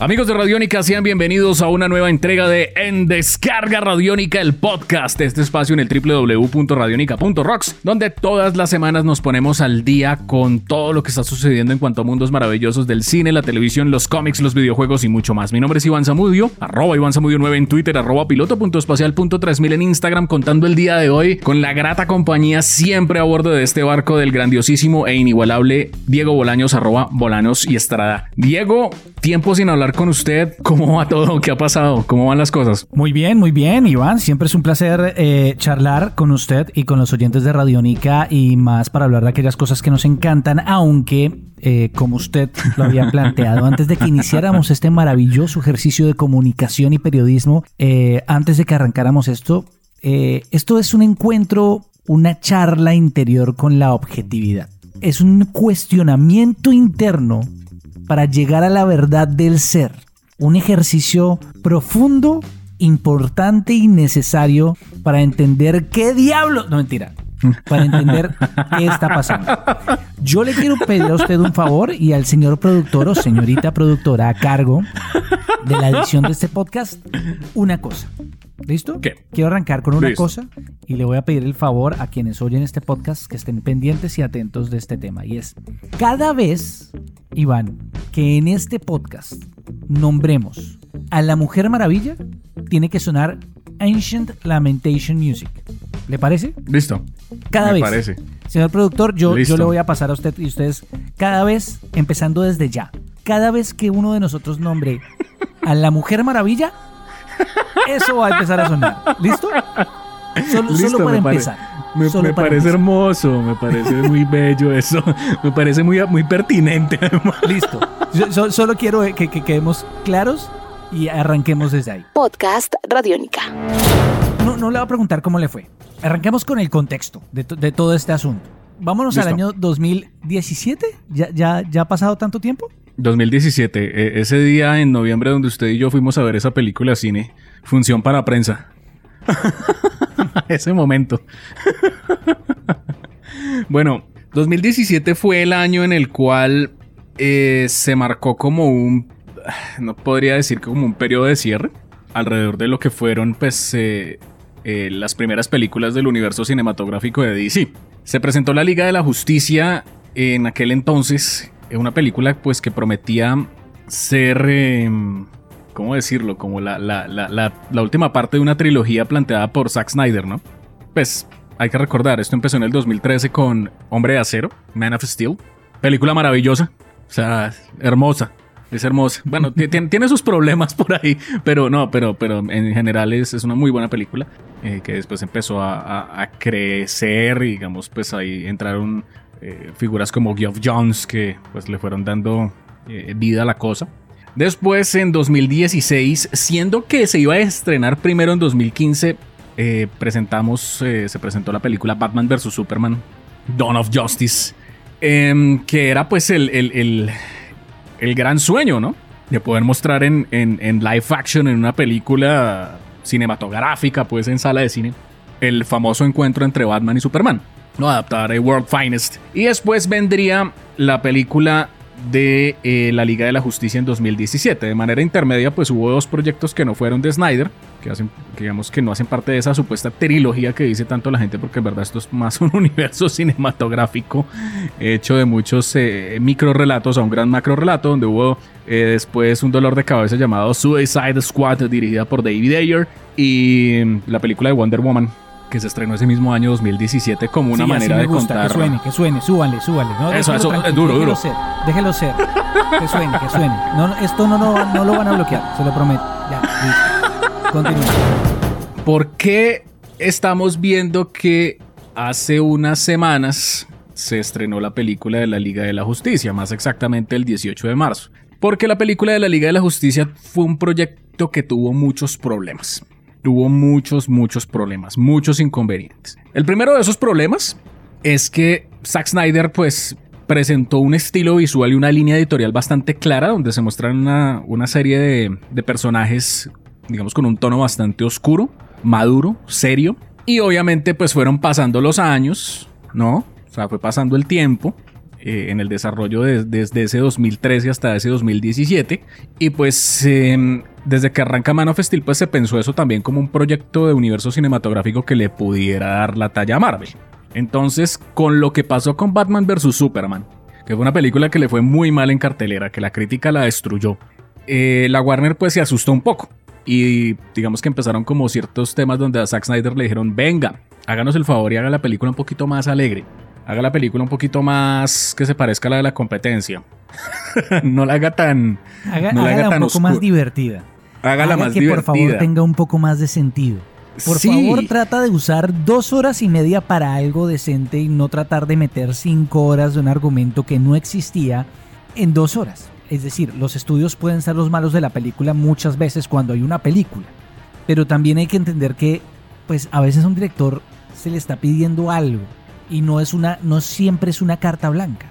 Amigos de Radiónica, sean bienvenidos a una nueva entrega de En Descarga Radiónica, el podcast, este espacio en el www.radionica.rocks, donde todas las semanas nos ponemos al día con todo lo que está sucediendo en cuanto a mundos maravillosos del cine, la televisión, los cómics, los videojuegos y mucho más. Mi nombre es Iván Zamudio, arroba Iván Zamudio 9 en Twitter, arroba piloto.espacial.3000 en Instagram, contando el día de hoy con la grata compañía siempre a bordo de este barco del grandiosísimo e inigualable Diego Bolaños, arroba Bolanos y Estrada. Diego, tiempo sin hablar con usted. ¿Cómo va todo? ¿Qué ha pasado? ¿Cómo van las cosas? Muy bien, muy bien, Iván. Siempre es un placer eh, charlar con usted y con los oyentes de Radionica y más para hablar de aquellas cosas que nos encantan, aunque, eh, como usted lo había planteado, antes de que iniciáramos este maravilloso ejercicio de comunicación y periodismo, eh, antes de que arrancáramos esto, esto es un encuentro, una charla interior con la objetividad. Es un cuestionamiento interno para llegar a la verdad del ser. Un ejercicio profundo, importante y necesario para entender qué diablo... No, mentira. Para entender qué está pasando. Yo le quiero pedir a usted un favor y al señor productor o señorita productora a cargo de la edición de este podcast una cosa. ¿Listo? ¿Qué? Quiero arrancar con una Listo. cosa y le voy a pedir el favor a quienes oyen este podcast que estén pendientes y atentos de este tema. Y es, cada vez, Iván, que en este podcast nombremos a la Mujer Maravilla, tiene que sonar Ancient Lamentation Music. ¿Le parece? Listo. Cada Me vez. parece. Señor productor, yo, yo le voy a pasar a usted y ustedes, cada vez, empezando desde ya, cada vez que uno de nosotros nombre a la Mujer Maravilla, eso va a empezar a sonar. ¿Listo? Solo, Listo, solo para me pare- empezar. Me, Solo me para parece empezar. hermoso, me parece muy bello eso. Me parece muy, muy pertinente además. Listo. Yo- so- solo quiero que, que quedemos claros y arranquemos desde ahí. Podcast Radiónica. No, no le voy a preguntar cómo le fue. Arranquemos con el contexto de, to- de todo este asunto. Vámonos al año 2017. ¿Ya, ya, ¿Ya ha pasado tanto tiempo? 2017, eh, ese día en noviembre donde usted y yo fuimos a ver esa película cine, función para prensa. ese momento. bueno, 2017 fue el año en el cual eh, se marcó como un, no podría decir que como un periodo de cierre, alrededor de lo que fueron pues eh, eh, las primeras películas del universo cinematográfico de DC. Se presentó la Liga de la Justicia en aquel entonces, eh, una película pues que prometía ser, eh, ¿cómo decirlo? Como la, la, la, la, la última parte de una trilogía planteada por Zack Snyder, ¿no? Pues hay que recordar, esto empezó en el 2013 con Hombre de Acero, Man of Steel, película maravillosa, o sea, hermosa. Es hermosa. Bueno, ti- tiene, sus problemas por ahí, pero no, pero, pero en general es, una muy buena película eh, que después empezó a, a- a crecer y digamos, pues ahí entraron eh, figuras como Geoff Jones que pues le fueron dando eh, vida a la cosa. Después en 2016, siendo que se iba a estrenar primero en 2015, eh, presentamos, se presentó la película Batman vs. Superman, Dawn of Justice, em, que era pues el- el gran sueño, ¿no? De poder mostrar en, en- en live action, en una película cinematográfica, pues en sala de cine, el famoso encuentro entre Batman y Superman. No adaptar a World Finest. Y después vendría la película de eh, la Liga de la Justicia en 2017. De manera intermedia, pues hubo dos proyectos que no fueron de Snyder, que hacen, digamos que no hacen parte de esa supuesta trilogía que dice tanto la gente, porque en verdad esto es más un universo cinematográfico hecho de muchos eh, micro relatos a un gran macro relato, donde hubo eh, después un dolor de cabeza llamado Suicide Squad, dirigida por David Ayer, y mm, la película de Wonder Woman, que se estrenó ese mismo año 2017 como una Sí, manera así me de gusta, contar. Que suene, que suene, súbale, súbale. No, Eso, déjelo eso, es duro, déjelo duro. Ser, déjelo ser. Que suene, que suene. No, esto no, no, no lo van a bloquear, se lo prometo. Ya, listo. Continúa. ¿Por qué estamos viendo que hace unas semanas se estrenó la película de la Liga de la Justicia, más exactamente el 18 de marzo? Porque la película de la Liga de la Justicia fue un proyecto que tuvo muchos problemas. Tuvo muchos, muchos problemas, muchos inconvenientes. El primero de esos problemas es que Zack Snyder, pues, presentó un estilo visual y una línea editorial bastante clara, donde se muestran una, una serie de, de personajes, digamos, con un tono bastante oscuro, maduro, serio. Y obviamente pues fueron pasando los años, ¿no? O sea, fue pasando el tiempo eh, en el desarrollo desde ese 2013 hasta ese 2017. Y pues em, desde que arranca Man of Steel pues se pensó eso también como un proyecto de universo cinematográfico que le pudiera dar la talla a Marvel. Entonces, con lo que pasó con Batman vs. Superman, que fue una película que le fue muy mal en cartelera, que la crítica la destruyó, eh, la Warner pues se asustó un poco. Y digamos que empezaron como ciertos temas donde a Zack Snyder le dijeron, venga, háganos el favor y haga la película un poquito más alegre. Haga la película un poquito más que se parezca a la de la competencia. no la haga tan... Haga, no la haga tan un poco más divertida. Hágala Haga más que divertida. por favor tenga un poco más de sentido. Por Sí. favor, trata de usar dos horas y media para algo decente y no tratar de meter cinco horas de un argumento que no existía en dos horas. Es decir, los estudios pueden ser los malos de la película muchas veces cuando hay una película. Pero también hay que entender que, pues, a veces a un director se le está pidiendo algo y no es una, no siempre es una carta blanca.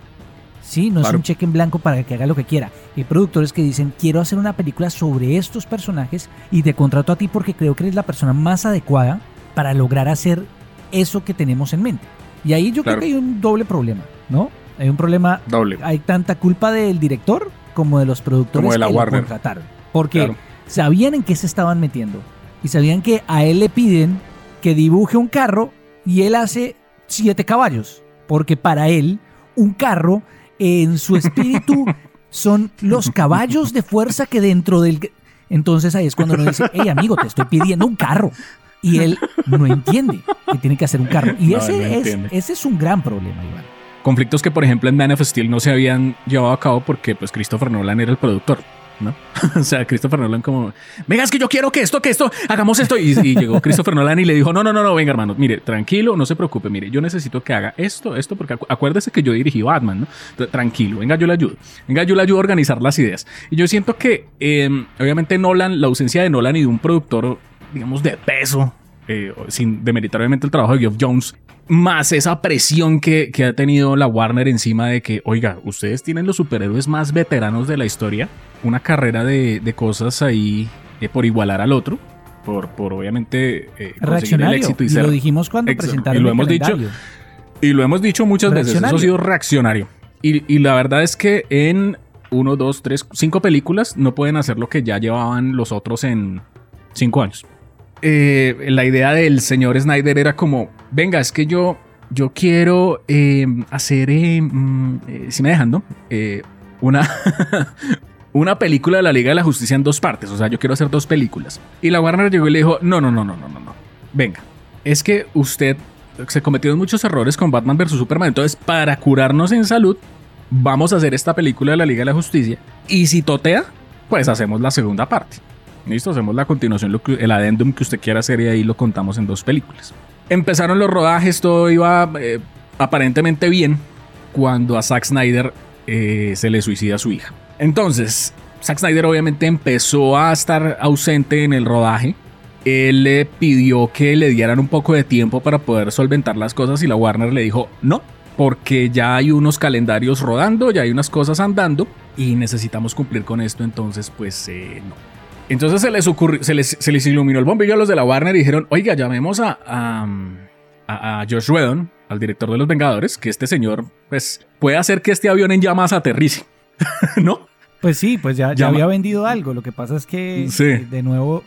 Sí, no es un cheque en blanco para que haga lo que quiera. Hay productores que dicen, quiero hacer una película sobre estos personajes y te contrato a ti porque creo que eres la persona más adecuada para lograr hacer eso que tenemos en mente. Y ahí yo Claro. creo que hay un doble problema, ¿no? Hay un problema, Doble. hay tanta culpa del director como de los productores Como de la que lo contrataron. Porque Claro. sabían en qué se estaban metiendo. Y sabían que a él le piden que dibuje un carro y él hace siete caballos. Porque para él, un carro, en su espíritu, son los caballos de fuerza que dentro del... Entonces ahí es cuando uno dice, hey amigo, te estoy pidiendo un carro. Y él no entiende que tiene que hacer un carro. Y No, ese, no es, ese es un gran problema, Iván. Conflictos que, por ejemplo, en Man of Steel no se habían llevado a cabo porque, pues, Christopher Nolan era el productor, ¿no? o sea, Christopher Nolan como, venga, es que yo quiero que esto, que esto, hagamos esto. Y, llegó Christopher Nolan y le dijo, no, no, no, no, venga, hermano, mire, tranquilo, no se preocupe, mire, yo necesito que haga esto, esto, porque acu- acuérdese que yo dirigí Batman, ¿no? Tranquilo, venga, yo le ayudo. Venga, yo le ayudo a organizar las ideas. Y yo siento que, eh, obviamente, Nolan, la ausencia de Nolan y de un productor, digamos, de peso, eh, sin demeritar obviamente el trabajo de Geoff Jones, más esa presión que, que ha tenido la Warner encima de que, oiga, ustedes tienen los superhéroes más veteranos de la historia, una carrera de, de cosas ahí eh, por igualar al otro, por, por obviamente eh, conseguir el Reaccionario. éxito y, Y, ser. lo dijimos cuando presentaron Y lo el hemos dicho. Y lo hemos dicho muchas veces, eso ha sido reaccionario. Y, y la verdad es que en uno, dos, tres, cinco películas no pueden hacer lo que ya llevaban los otros en cinco años. Eh, la idea del señor Snyder era como, venga, es que yo, yo quiero eh, hacer, eh, mm, si me dejan, ¿no? Eh, una, una película de la Liga de la Justicia en dos partes, o sea, yo quiero hacer dos películas. Y la Warner llegó y le dijo, no, no, no, no, no, no, no. Venga, es que usted se cometieron muchos errores con Batman vs. Superman, entonces para curarnos en salud, vamos a hacer esta película de la Liga de la Justicia. Y si totea, pues hacemos la segunda parte. Listo, hacemos la continuación, el adendum que usted quiera hacer y ahí lo contamos en dos películas. Empezaron los rodajes, todo iba eh, aparentemente bien cuando a Zack Snyder eh, se le suicida a su hija. Entonces, Zack Snyder obviamente empezó a estar ausente en el rodaje. Él le pidió que le dieran un poco de tiempo para poder solventar las cosas y la Warner le dijo no, porque ya hay unos calendarios rodando, ya hay unas cosas andando y necesitamos cumplir con esto, entonces pues eh, no. Entonces se les, ocurrió, se, les, se les iluminó el bombillo a los de la Warner y dijeron, oiga, llamemos a, a, Josh Whedon, al director de Los Vengadores, que este señor pues puede hacer que este avión en llamas aterrice, ¿no? Pues sí, pues ya, ya había vendido algo. Lo que pasa es que, Sí. de nuevo,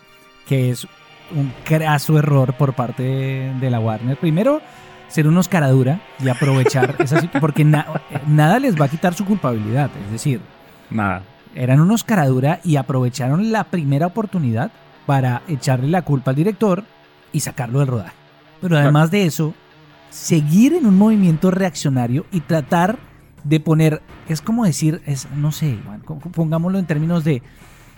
que es un craso error por parte de, de la Warner. Primero, ser unos caradura y aprovechar esa situación, porque na- eh, nada les va a quitar su culpabilidad. Es decir, Nada. Eran unos caradura y aprovecharon la primera oportunidad para echarle la culpa al director y sacarlo del rodaje. Pero además de eso, seguir en un movimiento reaccionario y tratar de poner, es como decir, es, no sé, pongámoslo en términos de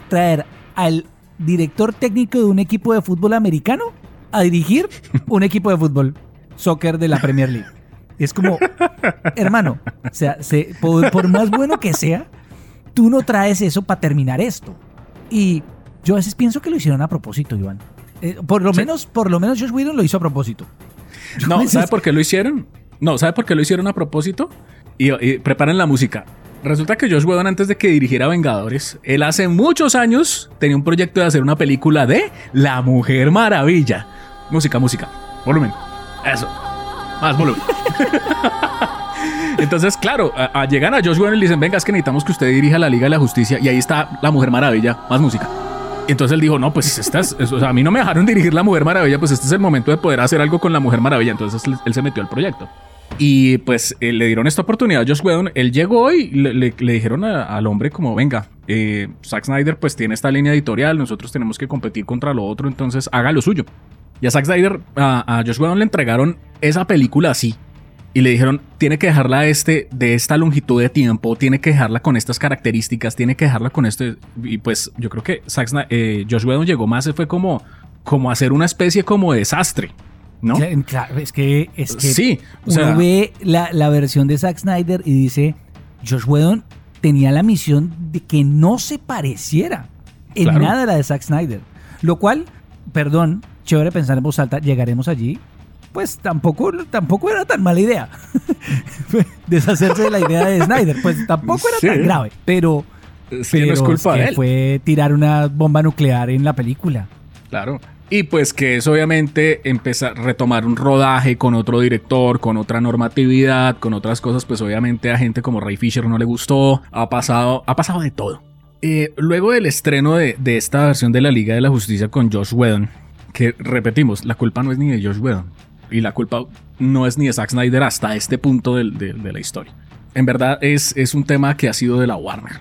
traer al director técnico de un equipo de fútbol americano a dirigir un equipo de fútbol, soccer de la Premier League. Es como, hermano, o sea, se- por, por más bueno que sea, tú no traes eso para terminar esto. Y yo a veces pienso que lo hicieron a propósito, Iván. Eh, por lo Sí. menos, por lo menos Josh Whedon lo hizo a propósito. Yo No, veces- ¿sabe por qué lo hicieron? No, ¿sabe por qué lo hicieron a propósito? Y, y preparen la música. Resulta que Josh Whedon antes de que dirigiera Vengadores, él hace muchos años tenía un proyecto de hacer una película de La Mujer Maravilla. Música, música. Volumen. Eso. Más volumen. Entonces, claro, a, a llegan a Josh Whedon y le dicen, venga, es que necesitamos que usted dirija la Liga de la Justicia. Y ahí está la Mujer Maravilla. Más música. Entonces él dijo, no, pues estas, o sea, a mí no me dejaron dirigir la Mujer Maravilla, pues este es el momento de poder hacer algo con la Mujer Maravilla. Entonces él, se metió al proyecto. Y pues eh, le dieron esta oportunidad a Josh Whedon. Él llegó y le, le- le dijeron a- al hombre como, venga, eh, Zack Snyder pues tiene esta línea editorial, nosotros tenemos que competir contra lo otro, entonces haga lo suyo. Y a Zack Snyder, a, a Josh Whedon le entregaron esa película así. Y le dijeron, tiene que dejarla este, de esta longitud de tiempo, tiene que dejarla con estas características, tiene que dejarla con este... Y pues yo creo que Zack eh, Josh Whedon llegó más, fue como, como hacer una especie como de desastre, ¿no? Cla- Claro, es que, es que Sí, o uno ve la, la versión de Zack Snyder y dice, Josh Whedon tenía la misión de que no se pareciera en Claro. nada a la de Zack Snyder. Lo cual, perdón, chévere pensar en voz alta, llegaremos allí. Pues tampoco, tampoco era tan mala idea. Deshacerse de la idea de Snyder. Pues tampoco era Sí. tan grave. Pero, Es que pero no es culpa que de él. fue tirar una bomba nuclear en la película. Claro. Y pues que es obviamente empezar retomar un rodaje con otro director, con otra normatividad, con otras cosas, pues obviamente a gente como Ray Fisher no le gustó, ha pasado, ha pasado de todo. Eh, luego del estreno de, de esta versión de la Liga de la Justicia con Josh Whedon, que repetimos, la culpa no es ni de Josh Whedon y la culpa no es ni de Zack Snyder hasta este punto de, de la historia. En verdad es, es un tema que ha sido de la Warner.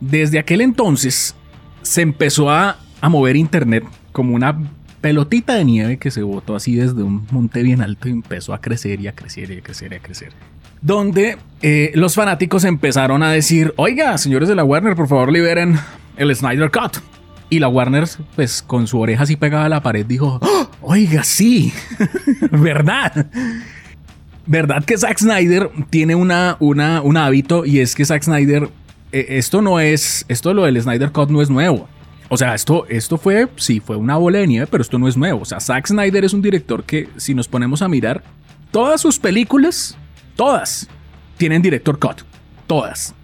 Desde aquel entonces se empezó a, a mover internet como una pelotita de nieve que se botó así desde un monte bien alto y empezó a crecer y a crecer y a crecer y a crecer. Donde eh, los fanáticos empezaron a decir, oiga, señores de la Warner, por favor liberen el Snyder Cut. Y la Warner, pues con su oreja así pegada a la pared, dijo, "Oh, oiga, sí, verdad. Verdad que Zack Snyder tiene una, una, un hábito y es que Zack Snyder, eh, esto no es, esto lo del Snyder Cut no es nuevo. O sea, esto, esto fue, sí, fue una bola pero esto no es nuevo. O sea, Zack Snyder es un director que, si nos ponemos a mirar, todas sus películas, todas, tienen director cut. Todas.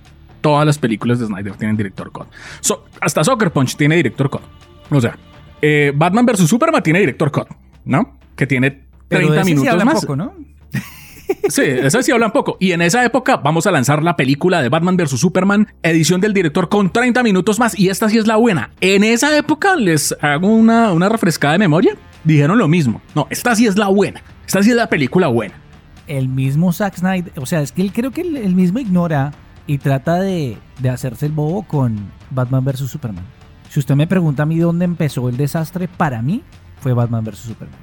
Todas las películas de Snyder tienen director cut. So- hasta Soccer Punch tiene director cut. O sea, eh, Batman vs. Superman tiene director cut, ¿no? Que tiene 30 Pero de ese sí minutos hablan más. poco, ¿no? Sí, eso sí hablan poco. Y en esa época vamos a lanzar la película de Batman vs. Superman, edición del director con 30 minutos más. Y esta sí es la buena. En esa época les hago una, una refrescada de memoria. Dijeron lo mismo. No, esta sí es la buena. Esta sí es la película buena. el mismo Zack Snyder, o sea, es que él creo que él, él mismo ignora y trata de, de hacerse el bobo con Batman vs. Superman. Si usted me pregunta a mí dónde empezó el desastre, para mí fue Batman vs. Superman.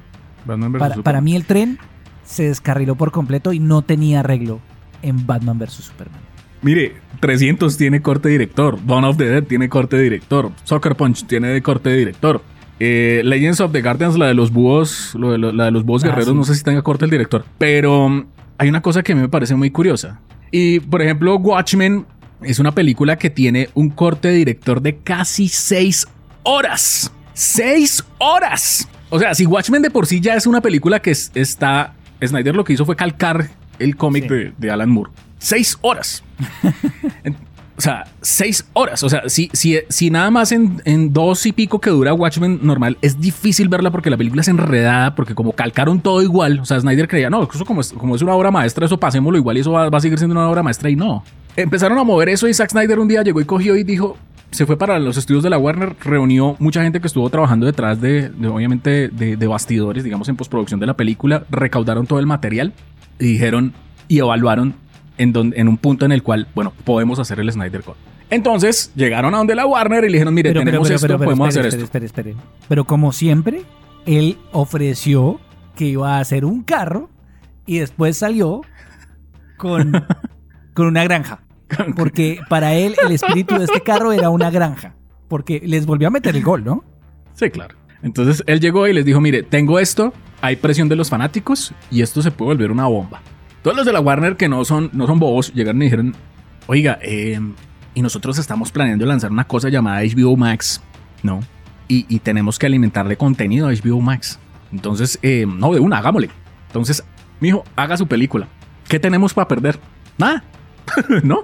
Batman vs. Para, para mí el tren se descarriló por completo y no tenía arreglo en Batman vs. Superman. Mire, 300 tiene corte director. Dawn of the Dead tiene corte director. Soccer Punch tiene de corte director. Eh, Legends of the Guardians, la de los búhos, lo de lo- la de los búhos Ah, guerreros, sí. no sé si tenga corte el director. Pero hay una cosa que a mí me parece muy curiosa. Y por ejemplo, Watchmen es una película que tiene un corte director de casi 6 horas. ¡6 horas! O sea, si Watchmen de por sí ya es una película que es- está. Snyder lo que hizo fue calcar el cómic Sí. de, de Alan Moore. ¡6 horas! O sea, seis horas. O sea, si, si, si nada más en, en dos y pico que dura Watchmen normal, es difícil verla porque la película es enredada, porque como calcaron todo igual. O sea, Snyder creía, no, eso como es, como es una obra maestra, eso pasémoslo igual y eso va, va a seguir siendo una obra maestra. Y no. Empezaron a mover eso y Zack Snyder un día llegó y cogió y dijo, se fue para los estudios de la Warner, reunió mucha gente que estuvo trabajando detrás de, de, obviamente, de, de bastidores, digamos, en postproducción de la película, recaudaron todo el material y dijeron y evaluaron en, donde, en un punto en el cual, bueno, podemos hacer el Snyder Cut. Entonces llegaron a donde la Warner y le dijeron, mire, tenemos esto, podemos espere, hacer espere, esto. espere. Pero como siempre, él ofreció que iba a hacer un carro y después salió con, con una granja. Porque para él el espíritu de este carro era una granja. Porque les volvió a meter el gol, ¿no? Sí, claro. Entonces él llegó y les dijo, mire, tengo esto, hay presión de los fanáticos y esto se puede volver una bomba. Todos los de la Warner que no son, no son bobos llegaron y dijeron, oiga, eh, y nosotros estamos planeando lanzar una cosa llamada HBO Max, ¿no? Y, y tenemos que alimentarle contenido a HBO Max. Entonces, eh, no, de una, hagámosle. Entonces, mijo, haga su película. ¿Qué tenemos para perder? Nada. ¿No?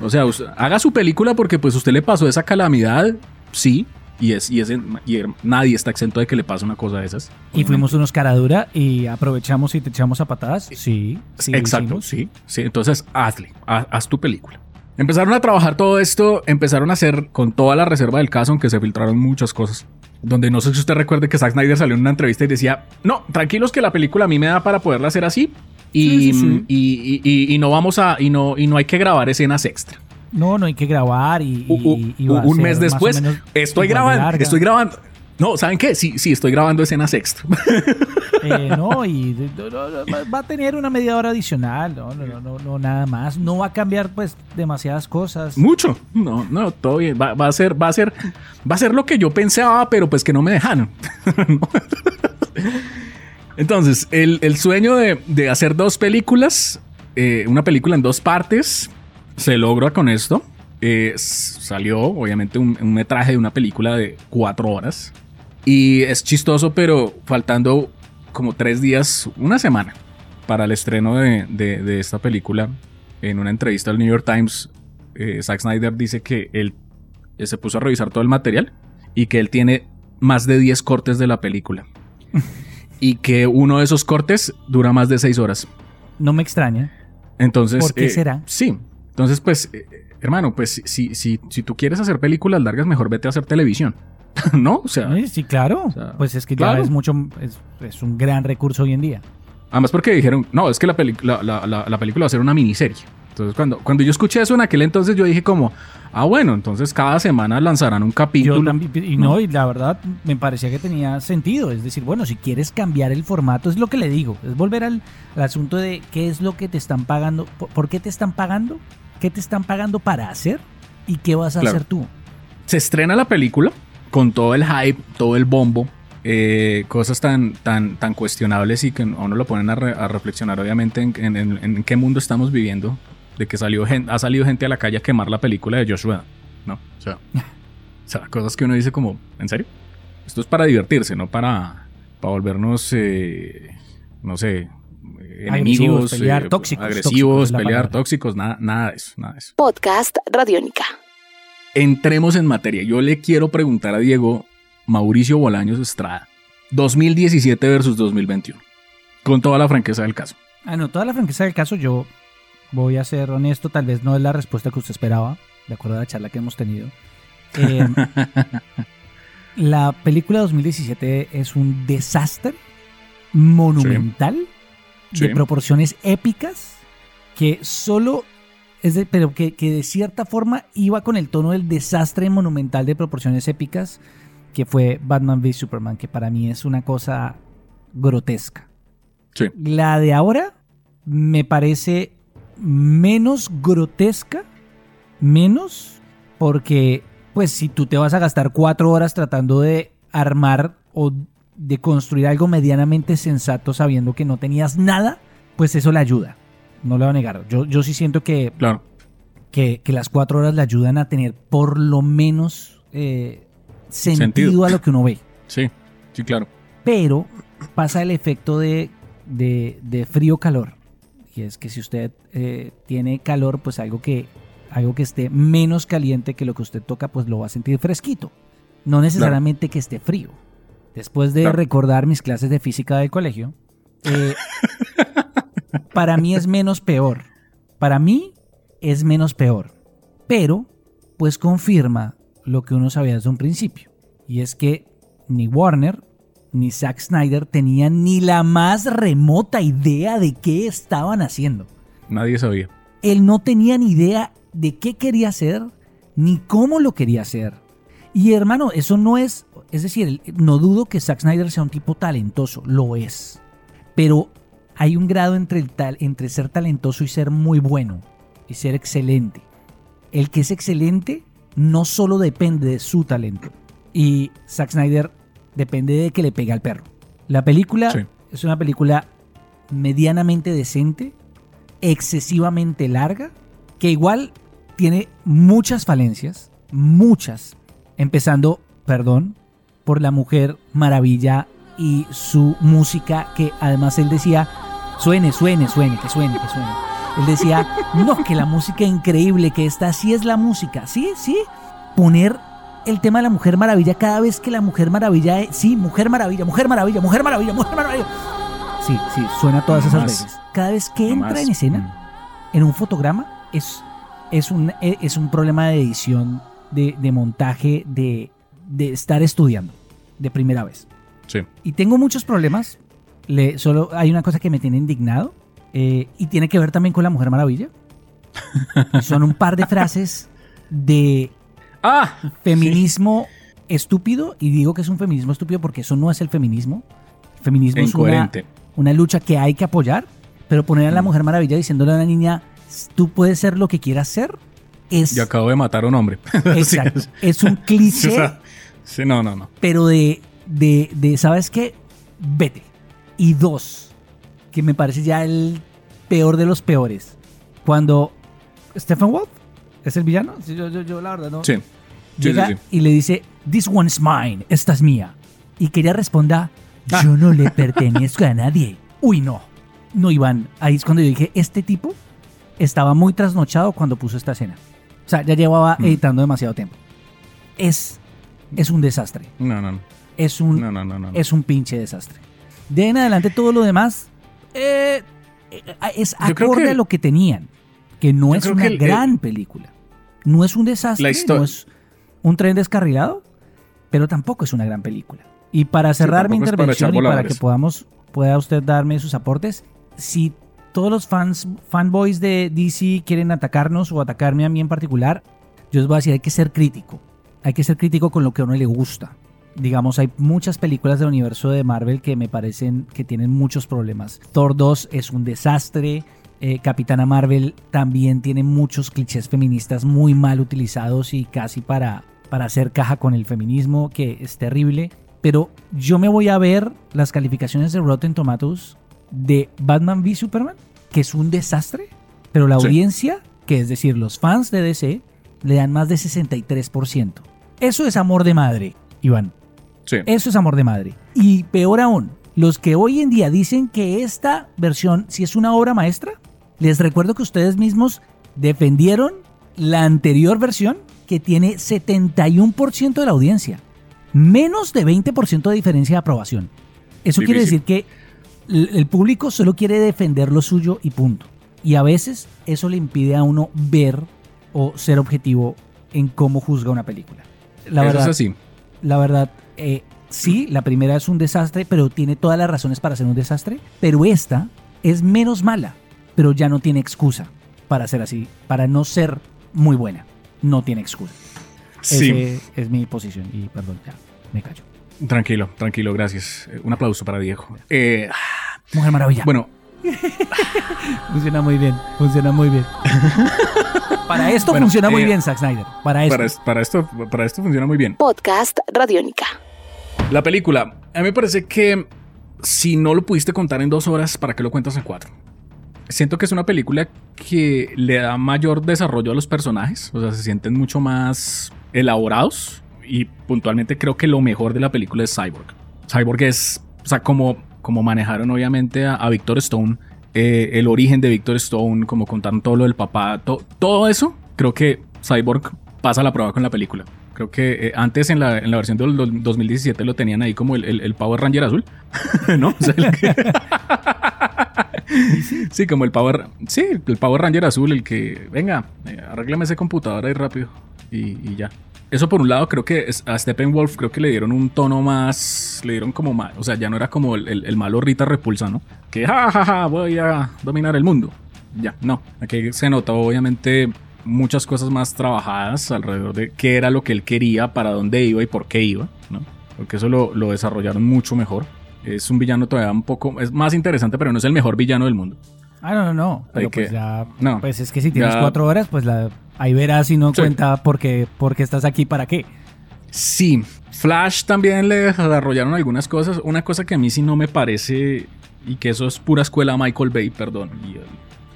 O sea, haga su película porque pues usted le pasó esa calamidad, sí, Y, es, y, es, y nadie está exento de que le pase una cosa de esas. Y fuimos unos caradura y aprovechamos y te echamos a patadas. Sí, sí. Exacto, sí, sí. Entonces, hazle, haz, haz, tu película. Empezaron a trabajar todo esto, empezaron a hacer con toda la reserva del caso, aunque se filtraron muchas cosas. Donde no sé si usted recuerde que Zack Snyder salió en una entrevista y decía, no, tranquilos que la película a mí me da para poderla hacer así. Y, sí, sí, sí. y, y, y no vamos a, y no, y no hay que grabar escenas extra. No, no hay que grabar y, y, y un mes después estoy grabando, estoy grabando. No, ¿saben qué? Sí, sí, estoy grabando escenas extra. Eh, no, y va a tener una media hora adicional, no, no, no, no, nada más. No va a cambiar, pues, demasiadas cosas. Mucho. No, no, todo bien. Va, va a ser, va a ser, va a ser lo que yo pensaba, pero pues que no me dejaron. Entonces, el, el sueño de, de, hacer dos películas, eh, una película en dos partes, se logra con esto. Eh, salió, obviamente, un, un, metraje de una película de cuatro horas. Y es chistoso, pero faltando como tres días, una semana, para el estreno de, de, de esta película, en una entrevista al New York Times, eh, Zack Snyder dice que él eh, se puso a revisar todo el material y que él tiene más de 10 cortes de la película. y que uno de esos cortes dura más de seis horas. No me extraña. Entonces. ¿Por qué será? Sí. Entonces, pues, eh, hermano, pues si, si, si tú quieres hacer películas largas, mejor vete a hacer televisión. ¿No? O sea. Sí, sí claro. O sea, pues es que ya claro. es mucho. Es, es, un gran recurso hoy en día. Además, porque dijeron, no, es que la, la, la, la, película va a ser una miniserie. Entonces, cuando, cuando yo escuché eso en aquel entonces, yo dije como, ah, bueno, entonces cada semana lanzarán un capítulo. Yo también, y no, y la verdad me parecía que tenía sentido. Es decir, bueno, si quieres cambiar el formato, es lo que le digo. Es volver al, al asunto de qué es lo que te están pagando, por, por, qué te están pagando, qué te están pagando para hacer y qué vas a claro. hacer tú. Se estrena la película con todo el hype, todo el bombo, eh, cosas tan, tan, tan cuestionables y que a uno lo ponen a, re, a reflexionar obviamente en, en, en, en, qué mundo estamos viviendo, de que salió gente, ha salido gente a la calle a quemar la película de Joshua, ¿no? O sea, o sea cosas que uno dice como, ¿en serio? Esto es para divertirse, no para, para volvernos, eh, no sé, enemigos, agresivos, pelear, eh, tóxicos, agresivos, tóxicos, pelear, tóxicos, nada, nada de eso, nada de eso. Podcast Radiónica. Entremos en materia. Yo le quiero preguntar a Diego Mauricio Bolaños Estrada. 2017 versus 2021. Con toda la franqueza del caso. Ah, no, toda la franqueza del caso yo voy a ser honesto, tal vez no es la respuesta que usted esperaba, de acuerdo a la charla que hemos tenido. Eh, la película 2017 es un desastre monumental Sí. de proporciones épicas que solo es de, pero que, que de cierta forma iba con el tono del desastre monumental de proporciones épicas que fue Batman v Superman, que para mí es una cosa grotesca. Sí. La de ahora me parece menos grotesca, menos porque, pues, si tú te vas a gastar cuatro horas tratando de armar o de construir algo medianamente sensato sabiendo que no tenías nada, pues eso le ayuda. No le voy a negar. Yo, yo sí siento que, Claro. que, que las cuatro horas le ayudan a tener por lo menos eh, sentido, Sentido. a lo que uno ve. Sí, sí, claro. Pero pasa el efecto de, de, de frío-calor. Y es que si usted eh, tiene calor, pues algo que, algo que esté menos caliente que lo que usted toca, pues lo va a sentir fresquito. No necesariamente que esté frío. Después de recordar mis clases de física del colegio, eh, para mí es menos peor. Para mí es menos peor. Pero, pues confirma lo que uno sabía desde un principio. Y es que ni Warner ni Zack Snyder tenían ni la más remota idea de qué estaban haciendo. Nadie sabía. Él no tenía ni idea de qué quería hacer ni cómo lo quería hacer. Y hermano, eso no es, es decir, no dudo que Zack Snyder sea un tipo talentoso, lo es. Pero hay un grado entre, el tal, entre ser talentoso y ser muy bueno y ser excelente. El que es excelente no solo depende de su talento. Y Zack Snyder depende de que le pegue al perro. La película Sí. es una película medianamente decente, excesivamente larga, que igual tiene muchas falencias, muchas, empezando, perdón, por la mujer maravilla y su música, que además él decía, suene, suene, suene, que suene, que suene. Él decía, no, que la música increíble, que esta sí es la música, sí, sí, poner el tema de la Mujer Maravilla, cada vez que la Mujer Maravilla, eh, sí, Mujer Maravilla, Mujer Maravilla, Mujer Maravilla, Mujer Maravilla. Sí, sí, suena todas esas más. veces. Cada vez que No entra más. en escena, en un fotograma, es, es, un, eh, es un problema de edición, de, de montaje, de, de estar estudiando de primera vez. Sí. Y tengo muchos problemas. Le, solo hay una cosa que me tiene indignado eh, y tiene que ver también con la Mujer Maravilla. Son un par de frases de Ah, feminismo estúpido y digo que es un feminismo estúpido porque eso no es el feminismo. El feminismo es una, incoherente. una lucha que hay que apoyar, pero poner a la Mm. Mujer Maravilla diciéndole a una niña, tú puedes ser lo que quieras ser, es, Yo acabo de matar a un hombre. exacto, es un o cliché, sea, sí, no, no, no. pero de, de, de, ¿sabes qué? Vete. Y dos, que me parece ya el peor de los peores. Cuando Stephen Wolf es el villano, Sí, yo, yo, yo la verdad no. Sí. Llega sí, y le dice, This one's mine, esta es mía. Y que ella responda, Ah. yo no le pertenezco a nadie. Uy, no. No, Iván, ahí es cuando yo dije, este tipo estaba muy trasnochado cuando puso esta escena. O sea, ya llevaba Mm. editando demasiado tiempo. Es, es un desastre. No, no, no. Es un, No, no, no, no. es un pinche desastre. De ahí en adelante todo lo demás eh, eh, es acorde que- a lo que tenían. Que no Yo es una el- gran película. No es un desastre, no es un tren descarrilado, pero tampoco es una gran película. Y para cerrar mi para intervención y para que podamos, pueda usted darme sus aportes, si todos los fans, fanboys de DC quieren atacarnos o atacarme a mí en particular, yo les voy a decir, hay que ser crítico. Hay que ser crítico con lo que a uno le gusta. Digamos, hay muchas películas del universo de Marvel que me parecen que tienen muchos problemas. Thor 2 es un desastre. Eh, Capitana Marvel también tiene muchos clichés feministas muy mal utilizados y casi para, para hacer caja con el feminismo, que es terrible. Pero yo me voy a ver las calificaciones de Rotten Tomatoes de Batman v Superman, que es un desastre, pero la Sí. audiencia, que es decir, los fans de DC, le dan más de 63%. Eso es amor de madre, Iván. Sí. Eso es amor de madre. Y peor aún, los que hoy en día dicen que esta versión, si es una obra maestra, les recuerdo que ustedes mismos defendieron la anterior versión que tiene 71% de la audiencia. Menos de 20% de diferencia de aprobación. Eso quiere decir que el el público solo quiere defender lo suyo y punto. Y a veces eso le impide a uno ver o ser objetivo en cómo juzga una película. La Eso verdad, es así. la verdad, eh, sí, la primera es un desastre, pero tiene todas las razones para ser un desastre. Pero esta es menos mala, pero ya no tiene excusa para ser así, para no ser muy buena. No tiene excusa. Sí. Ese es mi posición y perdón, ya, me callo. Tranquilo, tranquilo, gracias. Eh, Un aplauso para Diego. Eh, Mujer Maravilla. bueno, funciona muy bien, funciona muy bien. para esto Bueno, funciona muy eh, bien, Zack Snyder. Para esto. para, para esto, para esto funciona muy bien. Podcast Radiónica. La película, a mí me parece que si no lo pudiste contar en dos horas, ¿para qué lo cuentas en cuatro? Siento que es una película que le da mayor desarrollo a los personajes, o sea, se sienten mucho más elaborados y puntualmente creo que lo mejor de la película es Cyborg. Cyborg es, o sea, como, como manejaron obviamente a, a Victor Stone, eh, el origen de Victor Stone, como contaron todo lo del papá, to- todo eso, creo que Cyborg pasa la prueba con la película. Creo que eh, antes en la, en la versión del do- 2017 lo tenían ahí como el, el- el Power Ranger azul, ¿no? O sea, el que- sí, como el Power, sí, el Power Ranger azul, el que, venga, eh, arréglame ese computador ahí rápido y, y ya. Eso por un lado, creo que a Steppenwolf creo que le dieron un tono más, le dieron como más, o sea, ya no era como el, el- el malo Rita Repulsa, ¿no? Que ja, ja, ja, voy a dominar el mundo. Ya, no. Aquí se notó obviamente muchas cosas más trabajadas alrededor de qué era lo que él quería, para dónde iba y por qué iba, ¿no? Porque eso lo, lo desarrollaron mucho mejor. Es un villano todavía un poco, es más interesante, pero no es el mejor villano del mundo. Ah, no, no, no. Pero pues que- ya. no. Pues es que si tienes Ya- cuatro horas, pues la, ahí verás si no Sí. cuenta porque, porque estás aquí para qué. Sí, Flash también le desarrollaron algunas cosas. Una cosa que a mí sí no me parece, y que eso es pura escuela Michael Bay, perdón. y,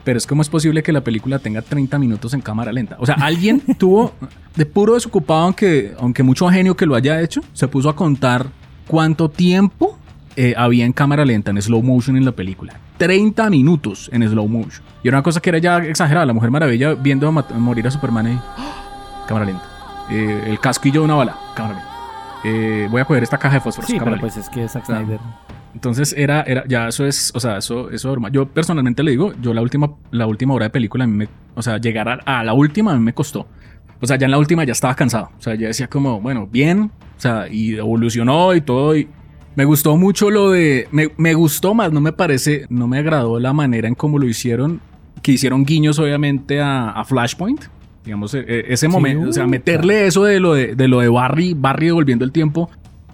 pero es como es posible que la película tenga 30 minutos en cámara lenta. O sea, alguien tuvo de puro desocupado, aunque, aunque mucho genio que lo haya hecho, se puso a contar cuánto tiempo eh, había en cámara lenta, en slow motion en la película. 30 minutos en slow motion. Y era una cosa que era ya exagerada. La Mujer Maravilla viendo a morir a Superman y... ¡ah! Cámara lenta. eh, el casquillo de una bala. Cámara, eh, voy a coger esta caja de fósforos. Sí, pero cámara. pues es que Zack. Snyder. Entonces era, era, ya eso es, o sea, eso, eso normal. Yo personalmente le digo, yo la última, la última hora de película a mí me, o sea, llegar a, a la última a mí me costó. O sea, ya en la última ya estaba cansado. O sea, ya decía como, bueno, bien, o sea, y evolucionó y todo. Y me gustó mucho lo de, me, me gustó más, no me parece, no me agradó la manera en cómo lo hicieron, que hicieron guiños obviamente a, a Flashpoint. Digamos, e- e- ese Sí, momento, o sea, uh, meterle eso de lo de, de lo de Barry, Barry devolviendo el tiempo,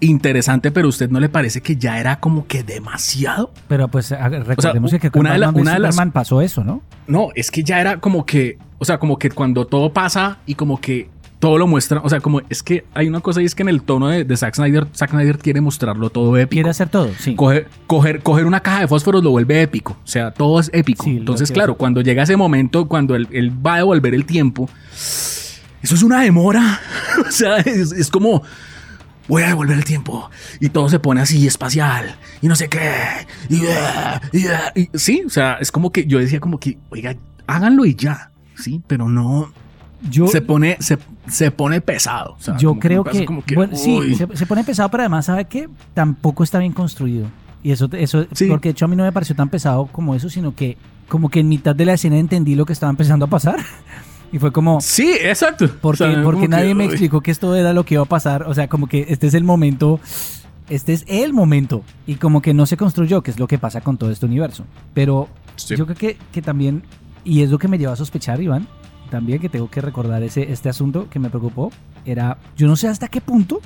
interesante, pero a usted no le parece que ya era como que demasiado? Pero pues recordemos que con una de la- una de las- Superman pasó eso, ¿no? No, es que ya era como que, o sea, como que cuando todo pasa y como que todo lo muestra, o sea, como es que hay una cosa y es que en el tono de, de Zack Snyder, Zack Snyder quiere mostrarlo todo épico. Quiere hacer todo, sí. Coger, coger, coger una caja de fósforos lo vuelve épico. O sea, todo es épico. Sí, Entonces, claro, cuando llega ese momento, cuando él, él va a devolver el tiempo, eso es una demora. o sea, es, es como, voy a devolver el tiempo. Y todo se pone así, espacial. Y no sé qué. Y, ah, y, ah, y- sí, o sea, es como que yo decía como que, oiga, háganlo y ya. Sí, pero no. Yo, se pone, se, se pone pesado. o sea, yo como creo que, como que, bueno, sí, se, se pone pesado, pero además sabe que tampoco está bien construido. Y eso, eso Sí. porque de hecho a mí no me pareció tan pesado como eso, sino que como que en mitad de la escena entendí lo que estaba empezando a pasar. Y fue como, Sí, exacto. porque, O sea, porque como que, nadie me explicó que esto era lo que iba a pasar. O sea, como que este es el momento, este es el momento. Y como que no se construyó, que es lo que pasa con todo este universo. Pero Sí. yo creo que, que también, y es lo que me lleva a sospechar, Iván, también que tengo que recordar ese, este asunto que me preocupó, era, yo no sé hasta qué punto,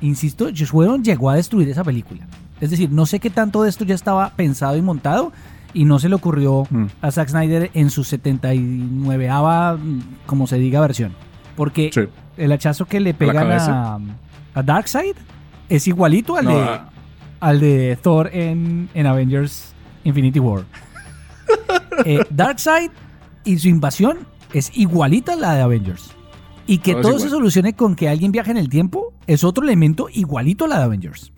insisto, Josh Whedon llegó a destruir esa película. Es decir, no sé qué tanto de esto ya estaba pensado y montado y no se le ocurrió Mm. a Zack Snyder en su 79ava, como se diga, versión. Porque Sí. el hachazo que le pegan a, a Darkseid es igualito al, No, de, ah. al de Thor en, en Avengers Infinity War. eh, Darkseid y su invasión es igualita a la de Avengers. Y que Todo se solucione con que alguien viaje en el tiempo es otro elemento igualito a la de Avengers.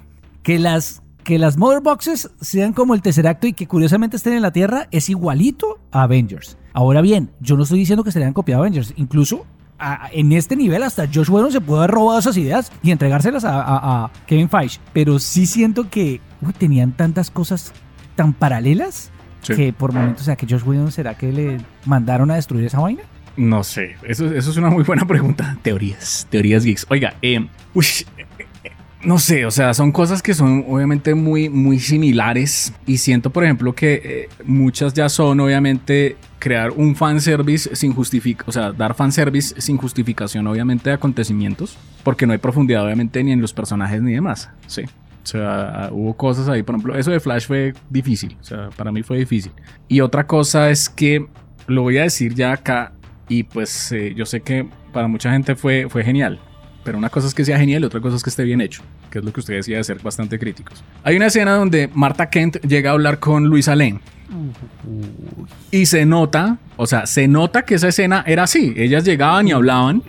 Que las, que las Mother Boxes sean como el tercer acto y que curiosamente estén en la Tierra es igualito a Avengers. Ahora bien, yo no estoy diciendo que se le hayan copiado a Avengers. Incluso a- en este nivel hasta Josh Whedon se puede haber robado esas ideas y entregárselas a, a- a Kevin Feige. Pero sí siento que uy, tenían tantas cosas tan paralelas Sí. que por momentos, o sea, que Josh Whedon será que le mandaron a destruir esa vaina. No sé, eso, eso es una muy buena pregunta. Teorías, teorías geeks. Oiga, eh, uy, no sé, o sea, son cosas que son obviamente muy, muy similares y siento, por ejemplo, que eh, muchas ya son obviamente crear un fanservice sin justificación, o sea, dar fanservice sin justificación obviamente de acontecimientos, porque no hay profundidad obviamente ni en los personajes ni demás, sí. O sea, hubo cosas ahí, por ejemplo, eso de Flash fue difícil, o sea, para mí fue difícil. Y otra cosa es que, lo voy a decir ya acá, y pues eh, yo sé que para mucha gente fue, fue genial, pero una cosa es que sea genial y otra cosa es que esté bien hecho, que es lo que usted decía de ser bastante críticos. Hay una escena donde Marta Kent llega a hablar con Luisa Lane. Y se nota, o sea, se nota que esa escena era así. Ellas llegaban y hablaban,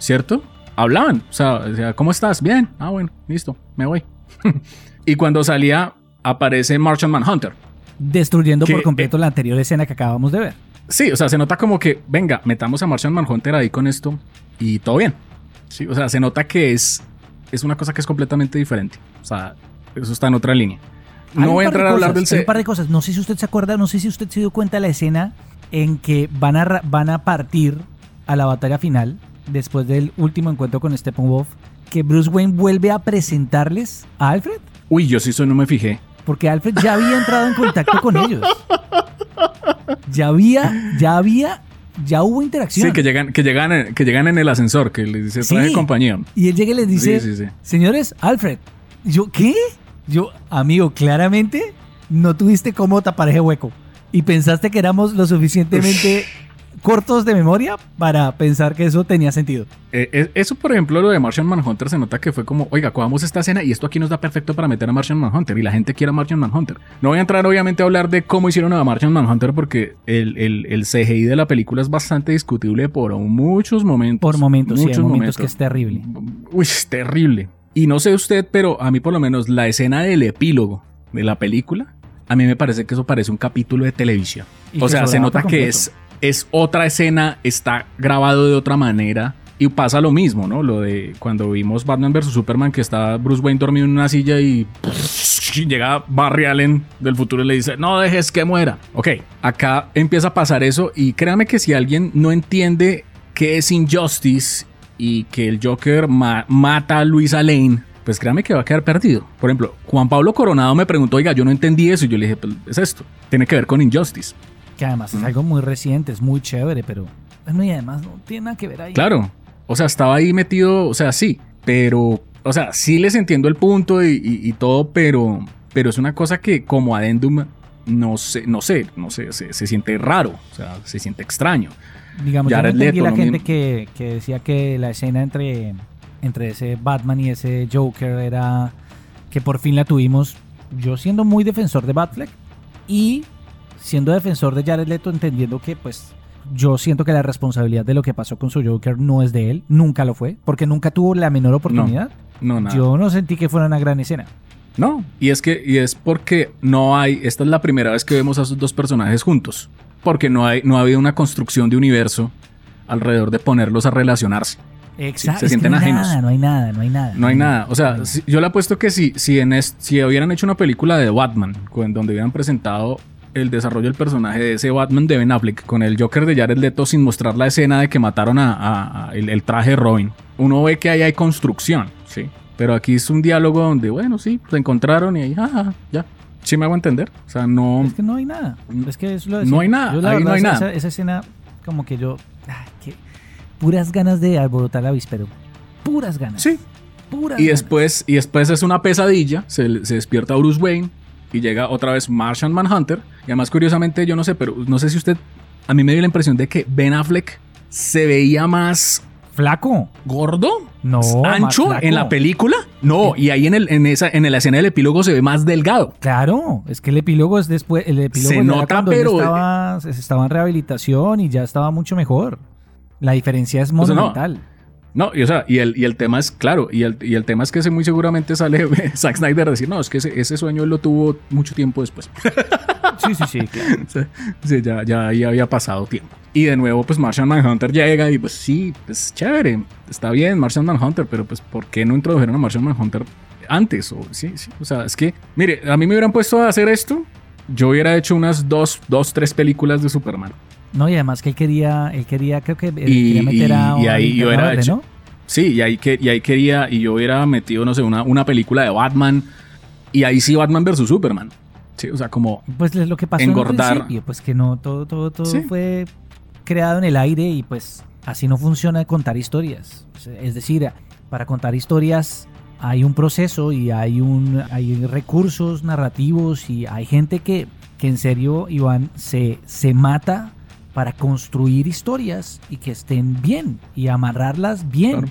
¿cierto? Hablaban. O sea, ¿cómo estás? Bien. Ah, bueno, listo, me voy. y cuando salía, aparece Martian Manhunter. Destruyendo Que, por completo la anterior escena que acabamos de ver. Sí, o sea, se nota como que, venga, metamos a Martian Manhunter ahí con esto y todo bien. Sí, o sea, se nota que es, es una cosa que es completamente diferente. O sea, eso está en otra línea. No voy a entrar a hablar cosas, del hay C. un par de cosas. No sé si usted se acuerda, no sé si usted se dio cuenta de la escena en que van a, van a partir a la batalla final después del último encuentro con Steppenwolf, que Bruce Wayne vuelve a presentarles a Alfred, Uy, yo sí eso no me fijé. porque Alfred ya había entrado en contacto con ellos. Ya había, ya había, ya hubo interacción. Sí, que llegan, que llegan, en- que llegan en el ascensor, que les dice traje Sí. compañía. Y él llega y les dice, Sí, sí, sí. señores, Alfred. Y Yo, ¿qué? Yo, amigo, claramente no tuviste cómo tapar ese hueco. Y pensaste que éramos lo suficientemente cortos de memoria para pensar que eso tenía sentido. Eh, eh, eso, por ejemplo, lo de Martian Manhunter se nota que fue como, oiga, cogamos esta escena y esto aquí nos da perfecto para meter a Martian Manhunter y la gente quiere a Martian Manhunter. No voy a entrar, obviamente, a hablar de cómo hicieron a Martian Manhunter porque el, el, el CGI de la película es bastante discutible por muchos momentos. Por momentos, sí, hay muchos momentos que es terrible. Uy, es terrible. Y no sé usted, pero a mí por lo menos la escena del epílogo de la película, a mí me parece que eso parece un capítulo de televisión. Y O sea, se nota que es, es otra escena, está grabado de otra manera. Y pasa lo mismo, ¿no? Lo de cuando vimos Batman vs. Superman, que está Bruce Wayne dormido en una silla y llega Barry Allen del futuro y le dice, no dejes que muera. Ok, acá empieza a pasar eso y créame que si alguien no entiende qué es Injustice y que el Joker mata a Luisa Lane, pues créame que va a quedar perdido. Por ejemplo, Juan Pablo Coronado me preguntó, oiga, yo no entendí eso y yo le dije, pues es esto, tiene que ver con Injustice. Que además es algo muy reciente, es muy chévere, pero... y además no tiene nada que ver ahí. Claro, o sea, estaba ahí metido, o sea, sí, pero o sea, sí les entiendo el punto y, todo, pero, pero es una cosa que como adendum no sé, no sé, no sé, se, siente raro, o sea, se siente extraño. Digamos, yo no entendí la gente que, decía que la escena entre, entre ese Batman y ese Joker era que por fin la tuvimos. Yo siendo muy defensor de Batfleck y siendo defensor de Jared Leto, entendiendo que pues yo siento que la responsabilidad de lo que pasó con su Joker no es de él, nunca lo fue, porque nunca tuvo la menor oportunidad. No, nada. Yo no sentí que fuera una gran escena. No, y es que y es porque no hay, esta es la primera vez que vemos a esos dos personajes juntos, porque no hay no ha habido una construcción de universo alrededor de ponerlos a relacionarse. Exacto. Se sienten no ajenos. Nada, no hay nada, no hay nada. No hay nada. O sea, yo le apuesto que si, si, en si hubieran hecho una película de Batman, donde hubieran presentado el desarrollo del personaje de ese Batman de Ben Affleck con el Joker de Jared Leto sin mostrar la escena de que mataron a, el, traje de Robin. Uno ve que ahí hay construcción, ¿sí? Pero aquí es un diálogo donde, bueno, sí, se encontraron y ahí, ah, ya. Sí me hago entender. O sea, no... Es que no hay nada. Es que es lo No hay nada. ahí no hay esa, nada. Esa, escena, como que yo... puras ganas de alborotar la víspera. Puras ganas. Sí. Puras y después, y después es una pesadilla. Se, se despierta Bruce Wayne y llega otra vez Martian Manhunter. Y además, curiosamente, yo no sé, pero no sé si usted. A mí me dio la impresión de que Ben Affleck se veía más. ¿Flaco? ¿Gordo? No. ¿Ancho en la película? No, y ahí en, el, en, esa, en la escena del epílogo se ve más delgado. Claro, es que el epílogo es después. El epílogo se nota, pero. Estaba, estaba, en rehabilitación y ya estaba mucho mejor. La diferencia es monumental. No, y, o sea, y el, y el tema es, claro, y el, y el tema es que ese muy seguramente sale Zack Snyder a decir, no, es que ese, sueño él lo tuvo mucho tiempo después. Sí, sí, sí, claro. sí, ya, ya, había pasado tiempo. Y de nuevo, pues Martian Manhunter llega y pues sí, pues chévere, está bien Martian Manhunter, pero pues ¿por qué no introdujeron a Martian Manhunter antes? O, sí, sí, o sea, es que, mire, a mí me hubieran puesto a hacer esto, yo hubiera hecho unas dos, dos, tres películas de Superman. No, y además que él quería, él quería, creo que quería meter a y ahí yo era hecho, Sí, y ahí, que, y ahí quería, y yo hubiera metido, no sé, una, una película de Batman, y ahí sí Batman versus Superman. Sí, o sea, como pues es lo que pasó engordar. En pues que no, todo, todo, todo fue creado en el aire y pues así no funciona contar historias. Es decir, para contar historias hay un proceso y hay un hay recursos narrativos y hay gente que, que en serio, Iván, se, se mata para construir historias y que estén bien y amarrarlas bien.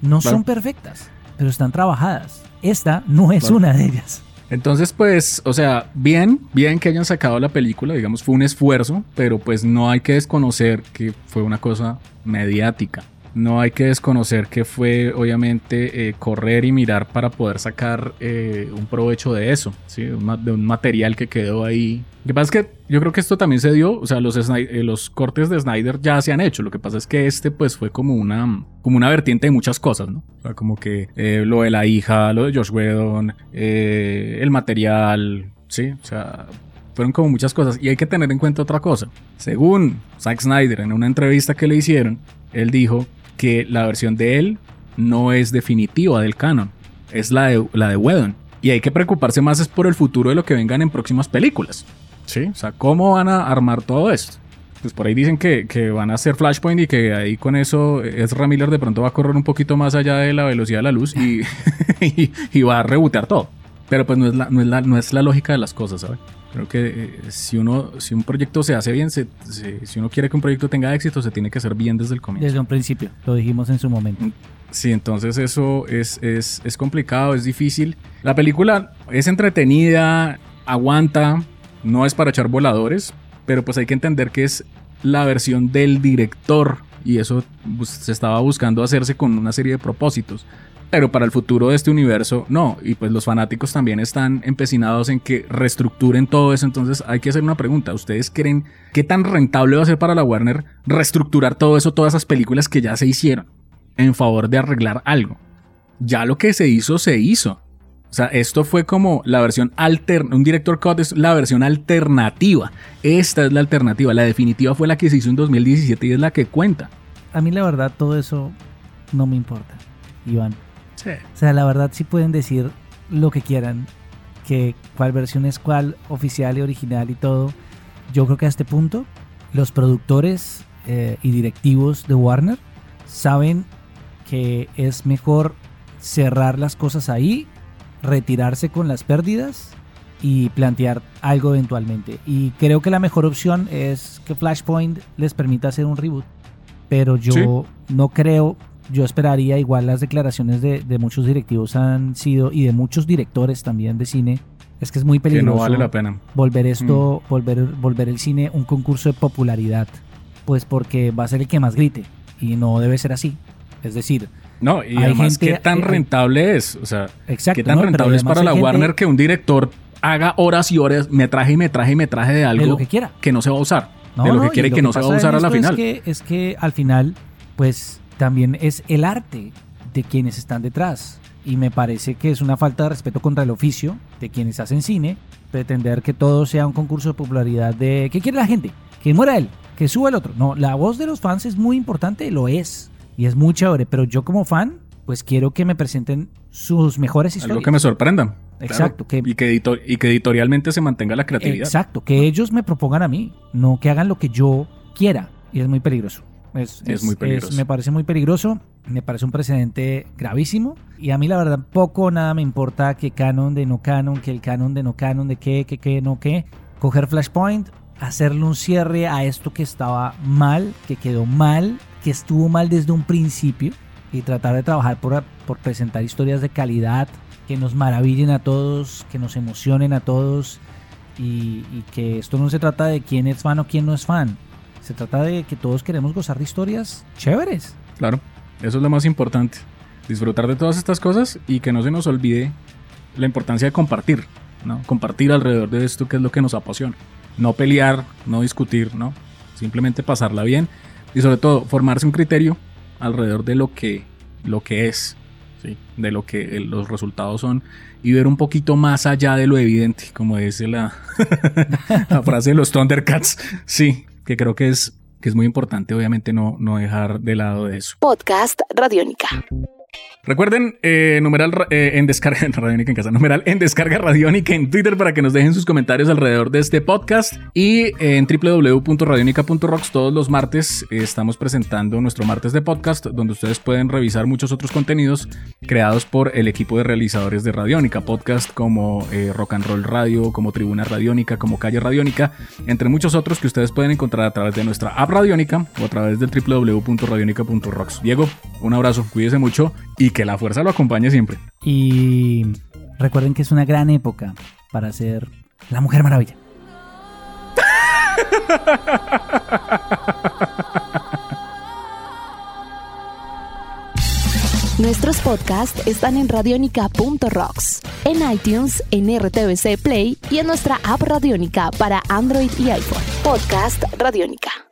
No son perfectas, pero están trabajadas. Esta no es una de ellas. Entonces, pues, o sea, bien, bien que hayan sacado la película, digamos, fue un esfuerzo, pero pues no hay que desconocer que fue una cosa mediática. No hay que desconocer que fue obviamente eh, correr y mirar para poder sacar eh, un provecho de eso, ¿sí? de un material que quedó ahí. Lo que pasa es que yo creo que esto también se dio, o sea, los, eh, los cortes de Snyder ya se han hecho. Lo que pasa es que este pues fue como una, como una vertiente de muchas cosas, ¿no? O sea, como que lo de la hija, lo de Josh Whedon, el material, ¿sí? O sea, fueron como muchas cosas. Y hay que tener en cuenta otra cosa. Según Zack Snyder, en una entrevista que le hicieron, él dijo que la versión de él no es definitiva del canon, es la de, la de Whedon. Y hay que preocuparse más es por el futuro de lo que vengan en próximas películas. ¿Sí? O sea, ¿cómo van a armar todo esto? Pues por ahí dicen que, van a hacer Flashpoint y que ahí con eso Ezra Miller de pronto va a correr un poquito más allá de la velocidad de la luz y, y, va a rebotear todo. Pero pues no es, la, no, es la, no es la lógica de las cosas, ¿sabes? Creo que eh, si uno, si un proyecto se hace bien, si uno quiere que un proyecto tenga éxito, se tiene que hacer bien desde el comienzo. Desde un principio, lo dijimos en su momento. Mm, sí, entonces eso es, es, es complicado, es difícil. La película es entretenida, aguanta, no es para echar voladores, pero pues hay que entender que es la versión del director y eso pues, se estaba buscando hacerse con una serie de propósitos pero para el futuro de este universo no. Y pues los fanáticos también están empecinados en que reestructuren todo eso. Entonces hay que hacer una pregunta. ¿Ustedes creen qué tan rentable va a ser para la Warner reestructurar todo eso, todas esas películas que ya se hicieron? en favor de arreglar algo. Ya lo que se hizo, se hizo. O sea, esto fue como la versión alterna. Un director cut es la versión alternativa. Esta es la alternativa. La definitiva fue la que se hizo en 2017 y es la que cuenta. A mí la verdad todo eso no me importa, Iván. Sí. O sea, la verdad sí pueden decir lo que quieran, que cuál versión es cuál, oficial y original y todo. Yo creo que a este punto los productores eh, y directivos de Warner saben que es mejor cerrar las cosas ahí, retirarse con las pérdidas y plantear algo eventualmente. Y creo que la mejor opción es que Flashpoint les permita hacer un reboot. Pero yo no creo, yo esperaría igual las declaraciones de, de muchos directivos han sido y de muchos directores también de cine. Es que es muy Que peligroso no vale la pena. volver esto, volver, volver el cine un concurso de popularidad. Pues porque va a ser el que más grite. Y no debe ser así. Es decir, No, y además, gente- ¿qué tan eh, rentable es? O sea, exacto. ¿qué tan rentable es para la gente Warner que un director haga horas y horas, me traje y me traje y me traje de de algo lo que quiera. que no se va a usar? No, de lo que quiere y y que no se va a usar a la final. Es que, es que al final, pues también es el arte de quienes están detrás. Y me parece que es una falta de respeto contra el oficio de quienes hacen cine, pretender que todo sea un concurso de popularidad de ¿qué quiere la gente? Que muera él, que suba el otro. No, la voz de los fans es muy importante, lo es. Y es muy chévere, pero yo como fan, pues quiero que me presenten sus mejores historias. Algo que me sorprenda. Exacto, Claro. que- y, que editor- y que editorialmente se mantenga la creatividad. Exacto, que ellos me propongan a mí, no que hagan lo que yo quiera. Y es muy peligroso. Es, Es muy peligroso. me parece muy peligroso, me parece un precedente gravísimo. Y a mí la verdad poco o nada me importa que canon de no canon, que el canon de no canon, de qué, qué, qué, no qué. Coger Flashpoint, hacerle un cierre a esto que estaba mal, que quedó mal, que estuvo mal desde un principio. Y tratar de trabajar por, por presentar historias de calidad, que nos maravillen a todos, que nos emocionen a todos y, y que esto no se trata de quién es fan o quién no es fan. Se trata de que todos queremos gozar de historias chéveres. Claro, eso es lo más importante. Disfrutar de todas estas cosas y que no se nos olvide la importancia de compartir, ¿no? Compartir alrededor de esto que es lo que nos apasiona. No pelear, no discutir, ¿no? Simplemente pasarla bien y sobre todo formarse un criterio alrededor de lo que, lo que es, ¿sí? De lo que eh, los resultados son y ver un poquito más allá de lo evidente, como dice la, la frase de los Thundercats. Sí, que creo que es, que es muy importante, obviamente, no, no dejar de lado de eso. Podcast Radiónica. Recuerden, eh, numeral ra- eh, en descarga Radiónica en casa, numeral en descarga Radiónica en Twitter para que nos dejen sus comentarios alrededor de este podcast y eh, en www.radionica.rocks todos los martes eh, estamos presentando nuestro martes de podcast donde ustedes pueden revisar muchos otros contenidos creados por el equipo de realizadores de Radiónica, podcast como Rock and Roll Radio, como Tribuna Radiónica, como Calle Radiónica, entre muchos otros que ustedes pueden encontrar a través de nuestra app Radiónica o a través del www.radionica.rocks. Diego, un abrazo, cuídese mucho y que la fuerza lo acompañe siempre. Y recuerden que es una gran época para ser la Mujer Maravilla. Nuestros podcasts están en radionica.rocks, en iTunes, en RTVC Play y en nuestra app Radiónica para Android y iPhone. Podcast Radiónica.